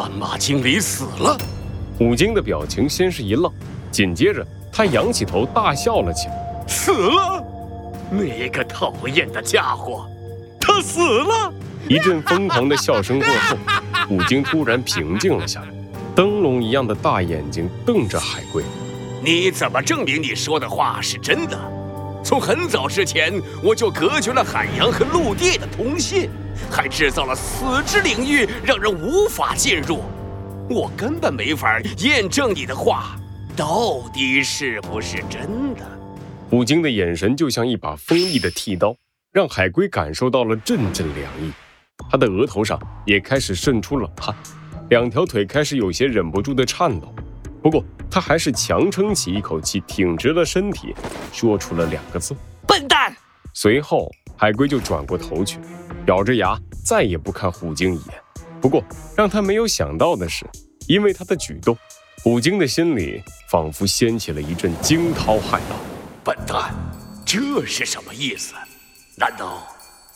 斑马经理死了。虎鲸的表情先是一愣，紧接着他仰起头大笑了起来。死了，那个讨厌的家伙，他死了！一阵疯狂的笑声过后，虎鲸突然平静了下来，灯笼一样的大眼睛瞪着海龟。你怎么证明你说的话是真的？从很早之前，我就隔绝了海洋和陆地的通信，还制造了死之领域，让人无法进入。我根本没法验证你的话到底是不是真的。虎鲸的眼神就像一把锋利的剃刀，让海龟感受到了阵阵凉意。他的额头上也开始渗出冷汗，两条腿开始有些忍不住的颤抖。不过他还是强撑起一口气，挺直了身体，说出了两个字：“笨蛋。”随后，海龟就转过头去，咬着牙，再也不看虎鲸一眼。不过，让他没有想到的是，因为他的举动，虎鲸的心里仿佛掀起了一阵惊涛骇浪。笨蛋，这是什么意思？难道，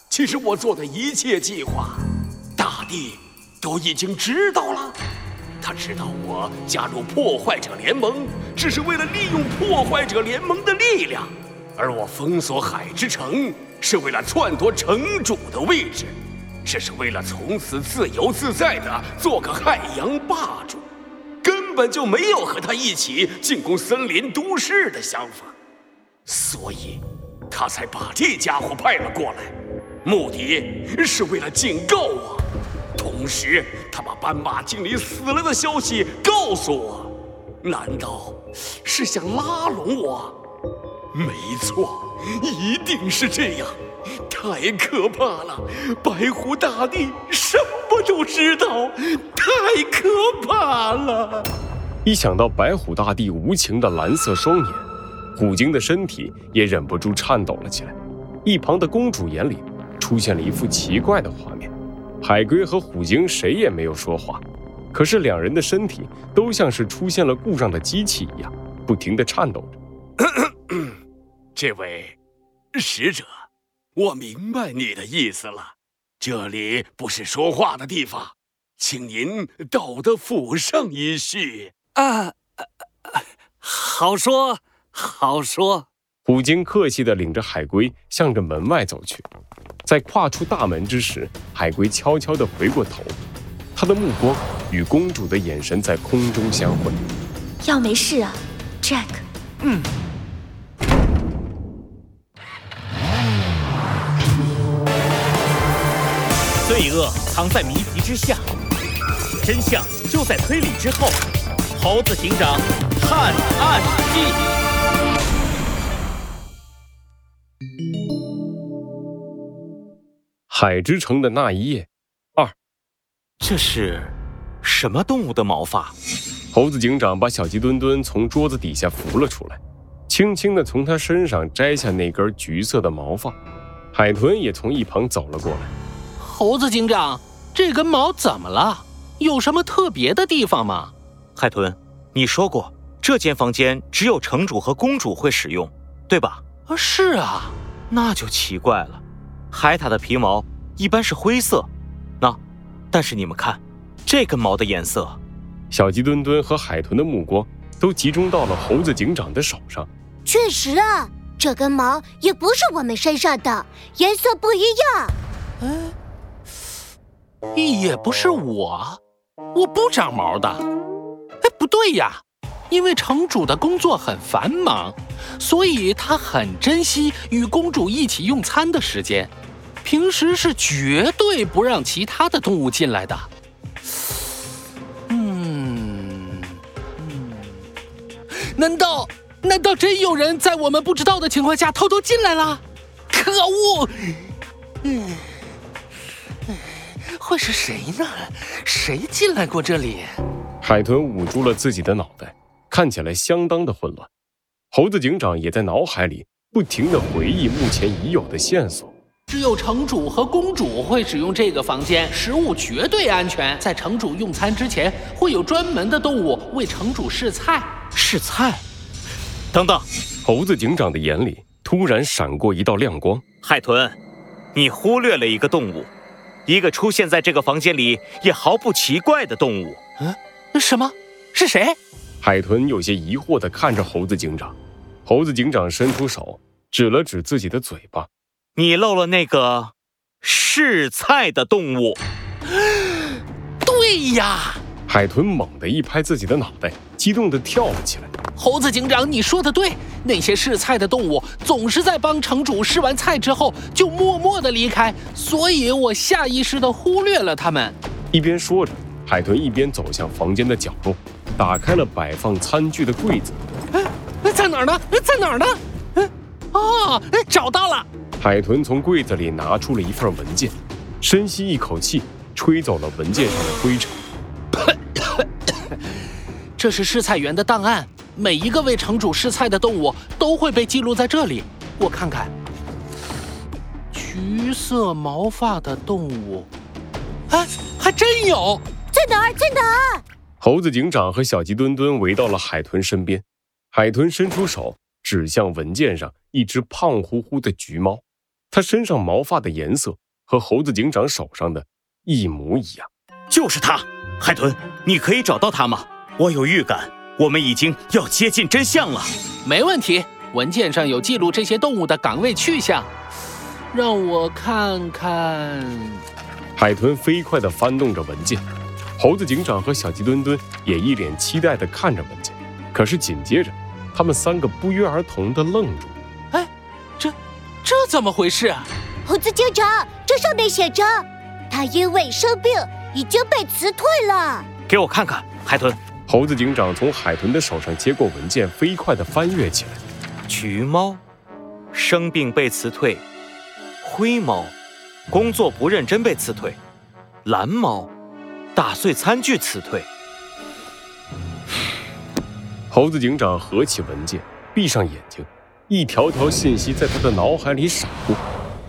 其实我做的一切计划，大地都已经知道了？他知道我加入破坏者联盟，只是为了利用破坏者联盟的力量，而我封锁海之城，是为了篡夺城主的位置。这是为了从此自由自在的做个海洋霸主，根本就没有和他一起进攻森林都市的想法，所以，他才把这家伙派了过来，目的是为了警告我，同时他把斑马经理死了的消息告诉我，难道是想拉拢我？没错，一定是这样。太可怕了！白虎大帝什么都知道，太可怕了！一想到白虎大帝无情的蓝色双眼，虎鲸的身体也忍不住颤抖了起来。一旁的公主眼里出现了一幅奇怪的画面：海龟和虎鲸谁也没有说话，可是两人的身体都像是出现了故障的机器一样，不停地颤抖着。这位使者。我明白你的意思了，这里不是说话的地方，请您到的府上一叙啊！好说好说。虎鲸客气地领着海龟向着门外走去，在跨出大门之时，海龟悄悄地回过头，他的目光与公主的眼神在空中相会。要没事啊，Jack。嗯。恶藏在谜题之下，真相就在推理之后。猴子警长探案记。海之城的那一夜，二。这是什么动物的毛发？猴子警长把小鸡墩墩从桌子底下扶了出来，轻轻的从他身上摘下那根橘色的毛发。海豚也从一旁走了过来。猴子警长，这根毛怎么了？有什么特别的地方吗？海豚，你说过这间房间只有城主和公主会使用，对吧？啊，是啊，那就奇怪了。海獭的皮毛一般是灰色，那，但是你们看，这根毛的颜色。小鸡墩墩和海豚的目光都集中到了猴子警长的手上。确实啊，这根毛也不是我们身上的，颜色不一样。嗯。也不是我，我不长毛的。哎，不对呀，因为城主的工作很繁忙，所以他很珍惜与公主一起用餐的时间，平时是绝对不让其他的动物进来的。嗯嗯，难道难道真有人在我们不知道的情况下偷偷进来了？可恶！嗯。会是谁呢？谁进来过这里？海豚捂住了自己的脑袋，看起来相当的混乱。猴子警长也在脑海里不停的回忆目前已有的线索。只有城主和公主会使用这个房间，食物绝对安全。在城主用餐之前，会有专门的动物为城主试菜。试菜？等等！猴子警长的眼里突然闪过一道亮光。海豚，你忽略了一个动物。一个出现在这个房间里也毫不奇怪的动物。嗯，什么？是谁？海豚有些疑惑地看着猴子警长。猴子警长伸出手，指了指自己的嘴巴：“你漏了那个试菜的动物。”对呀！海豚猛地一拍自己的脑袋，激动地跳了起来。猴子警长，你说的对，那些试菜的动物总是在帮城主试完菜之后就默默地离开，所以我下意识地忽略了他们。一边说着，海豚一边走向房间的角落，打开了摆放餐具的柜子。哎，在哪儿呢？在哪儿呢？嗯，哦，找到了。海豚从柜子里拿出了一份文件，深吸一口气，吹走了文件上的灰尘。这是试菜员的档案，每一个为城主试菜的动物都会被记录在这里。我看看，橘色毛发的动物，哎，还真有，在哪儿？在哪儿？猴子警长和小鸡墩墩围到了海豚身边，海豚伸出手指向文件上一只胖乎乎的橘猫，它身上毛发的颜色和猴子警长手上的一模一样，就是它。海豚，你可以找到它吗？我有预感，我们已经要接近真相了。没问题，文件上有记录这些动物的岗位去向。让我看看。海豚飞快地翻动着文件，猴子警长和小鸡墩墩也一脸期待地看着文件。可是紧接着，他们三个不约而同地愣住。哎，这这怎么回事？猴子警长，这上面写着，他因为生病已经被辞退了。给我看看，海豚。猴子警长从海豚的手上接过文件，飞快地翻阅起来。橘猫，生病被辞退；灰猫，工作不认真被辞退；蓝猫，打碎餐具辞退。猴子警长合起文件，闭上眼睛，一条条信息在他的脑海里闪过。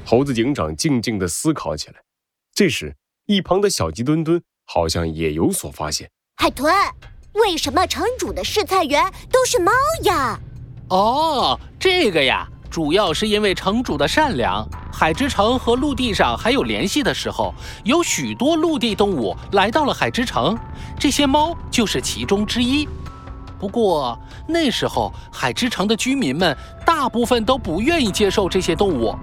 猴子警长静静地思考起来。这时，一旁的小鸡墩墩好像也有所发现。海豚。为什么城主的试菜员都是猫呀？哦，这个呀，主要是因为城主的善良。海之城和陆地上还有联系的时候，有许多陆地动物来到了海之城，这些猫就是其中之一。不过那时候海之城的居民们大部分都不愿意接受这些动物，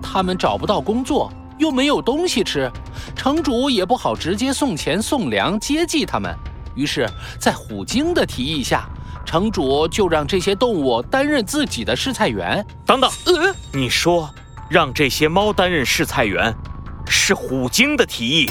他们找不到工作，又没有东西吃，城主也不好直接送钱送粮接济他们。于是，在虎鲸的提议下，城主就让这些动物担任自己的试菜员。等等，呃，你说让这些猫担任试菜员，是虎鲸的提议？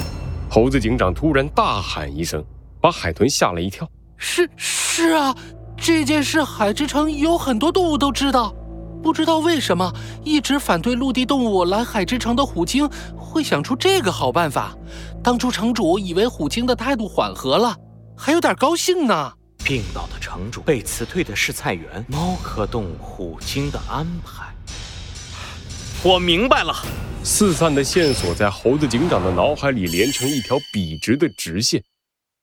猴子警长突然大喊一声，把海豚吓了一跳。是是啊，这件事海之城有很多动物都知道，不知道为什么一直反对陆地动物来海之城的虎鲸会想出这个好办法。当初城主以为虎鲸的态度缓和了。还有点高兴呢。病倒的城主，被辞退的是菜园，猫科动物虎鲸的安排。我明白了，四散的线索在猴子警长的脑海里连成一条笔直的直线。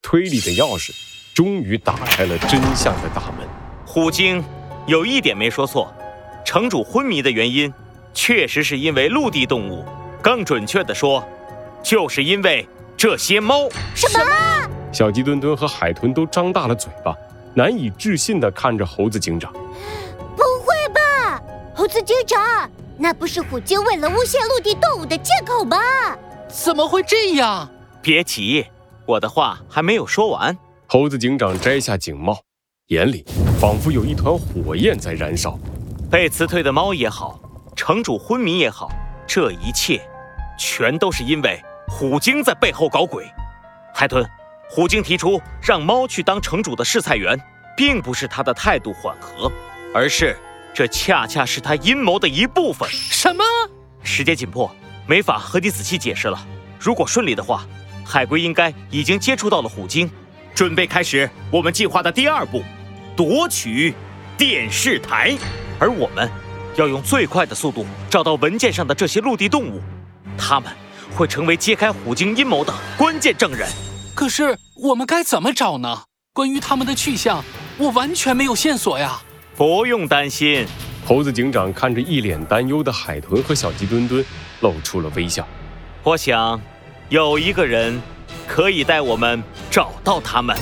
推理的钥匙终于打开了真相的大门。虎鲸有一点没说错，城主昏迷的原因，确实是因为陆地动物。更准确的说，就是因为这些猫。什么？小鸡墩墩和海豚都张大了嘴巴，难以置信地看着猴子警长。不会吧，猴子警长，那不是虎鲸为了诬陷陆地动物的借口吗？怎么会这样？别急，我的话还没有说完。猴子警长摘下警帽，眼里仿佛有一团火焰在燃烧。被辞退的猫也好，城主昏迷也好，这一切，全都是因为虎鲸在背后搞鬼。海豚。虎鲸提出让猫去当城主的试菜员，并不是他的态度缓和，而是这恰恰是他阴谋的一部分。什么？时间紧迫，没法和你仔细解释了。如果顺利的话，海龟应该已经接触到了虎鲸，准备开始我们计划的第二步，夺取电视台。而我们要用最快的速度找到文件上的这些陆地动物，他们会成为揭开虎鲸阴谋的关键证人。可是我们该怎么找呢？关于他们的去向，我完全没有线索呀。不用担心，猴子警长看着一脸担忧的海豚和小鸡墩墩，露出了微笑。我想，有一个人可以带我们找到他们。